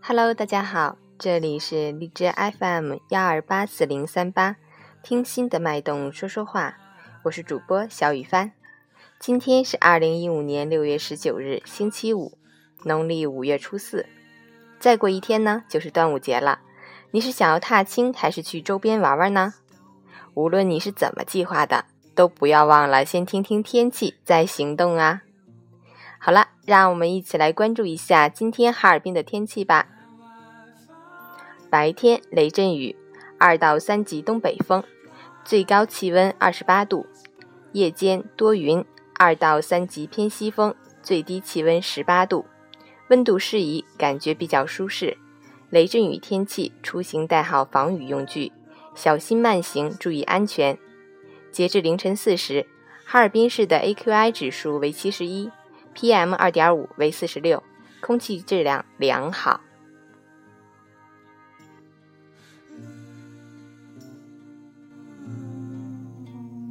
Hello，大家好，这里是荔枝 FM 幺二八四零三八，听心的脉动说说话，我是主播小雨帆。今天是二零一五年六月十九日，星期五，农历五月初四。再过一天呢，就是端午节了。你是想要踏青，还是去周边玩玩呢？无论你是怎么计划的，都不要忘了先听听天气再行动啊！好了，让我们一起来关注一下今天哈尔滨的天气吧。白天雷阵雨，二到三级东北风，最高气温二十八度；夜间多云，二到三级偏西风，最低气温十八度，温度适宜，感觉比较舒适。雷阵雨天气，出行带好防雨用具。小心慢行，注意安全。截至凌晨四时，哈尔滨市的 AQI 指数为七十一，PM 二点五为四十六，空气质量良好。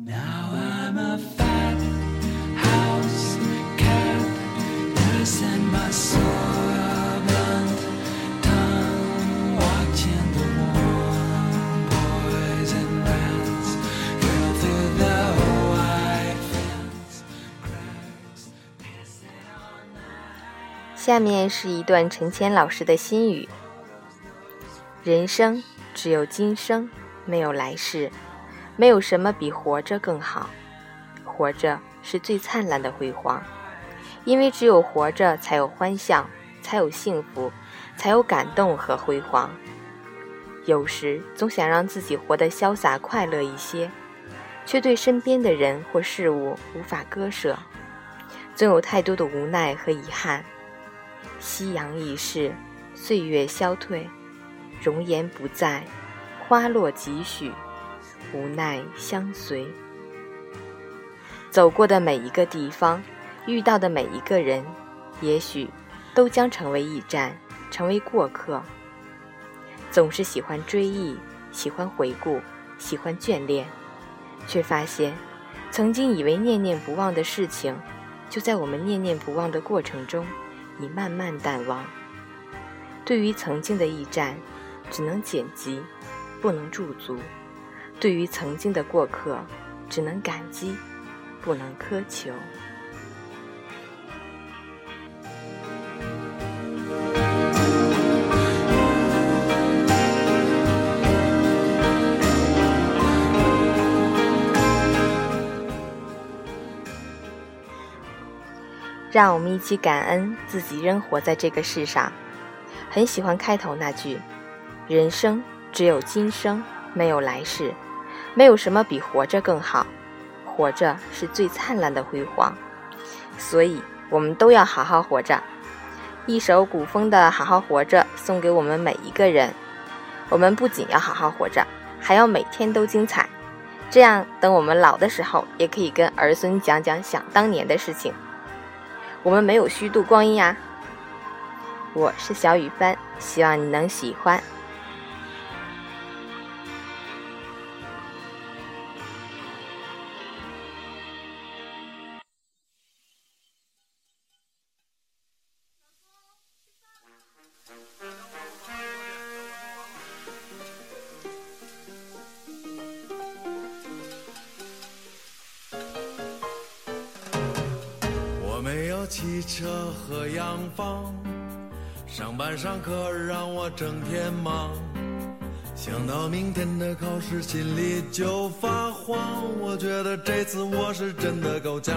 Now I'm a 下面是一段陈谦老师的心语：人生只有今生，没有来世，没有什么比活着更好。活着是最灿烂的辉煌，因为只有活着，才有欢笑，才有幸福，才有感动和辉煌。有时总想让自己活得潇洒快乐一些，却对身边的人或事物无法割舍，总有太多的无奈和遗憾。夕阳已逝，岁月消退，容颜不在，花落几许，无奈相随。走过的每一个地方，遇到的每一个人，也许都将成为驿站，成为过客。总是喜欢追忆，喜欢回顾，喜欢眷恋，却发现，曾经以为念念不忘的事情，就在我们念念不忘的过程中，已慢慢淡忘。对于曾经的驿站，只能剪辑，不能驻足；对于曾经的过客，只能感激，不能苛求。让我们一起感恩自己仍活在这个世上。很喜欢开头那句：“人生只有今生，没有来世，没有什么比活着更好。活着是最灿烂的辉煌，所以我们都要好好活着。”一首古风的《好好活着》送给我们每一个人。我们不仅要好好活着，还要每天都精彩，这样等我们老的时候，也可以跟儿孙讲讲想当年的事情。我们没有虚度光阴呀。我是小雨帆，希望你能喜欢。车和洋房，上班上课让我整天忙。想到明天的考试，心里就发慌。我觉得这次我是真的够呛。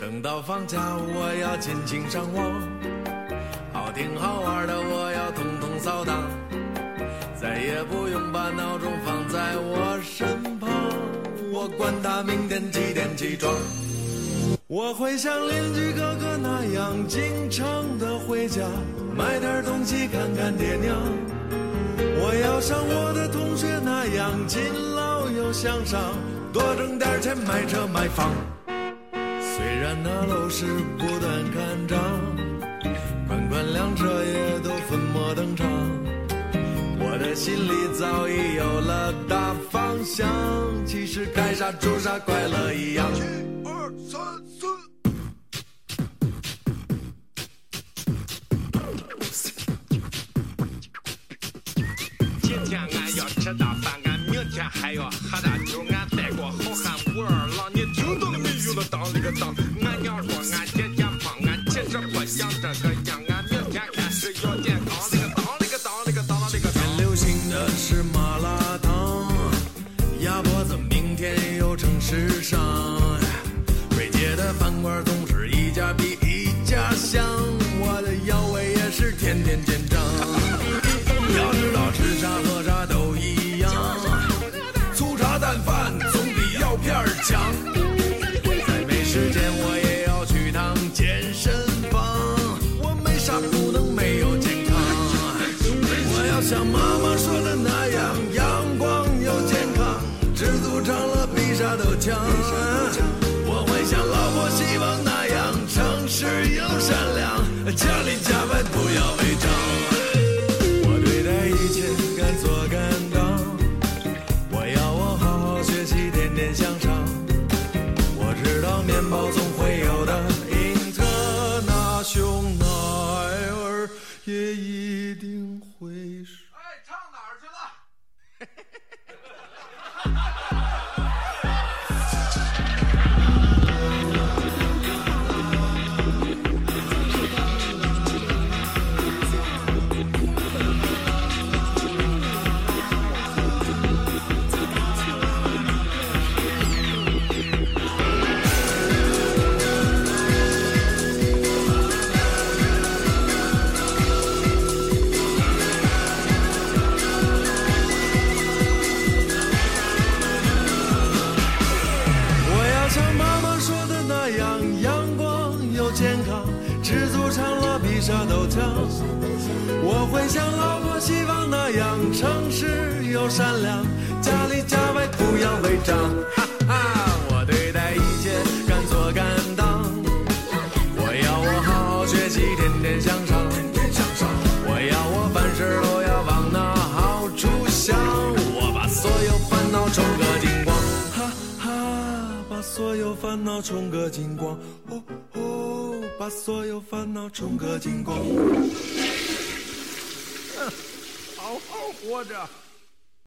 等到放假，我要尽情上网，好听好玩的我要统统扫荡，再也不用把闹钟放在我身旁。我管他明天几点起床。我会像邻居哥哥那样，经常的回家买点东西看看爹娘。我要像我的同学那样，勤劳又向上，多挣点钱买车买房。虽然那楼市不断看涨，款款辆车也都粉墨登场。我的心里早已有了大方向。其实该啥做啥，快乐一样。今天俺要吃大饭，俺明天还要喝大酒，俺带过好汉武二郎，你听到了没有了？当了个当，俺娘说俺姐姐胖，俺其实不想这个强。我会像老婆希望那样，诚实又善良，家里家外不要违章。我对待一切敢做敢当，我要我好好学习，天天向上。我知道面包总我会像老婆希望那样，诚实又善良，家里家外不要违章。哈哈，我对待一切敢做敢当，我要我好好学习，天天向上。天天向上我要我凡事都要往那好处想，我把所有烦恼冲个精光，哈哈，把所有烦恼冲个精光，把所有烦恼冲个精光。好好活着。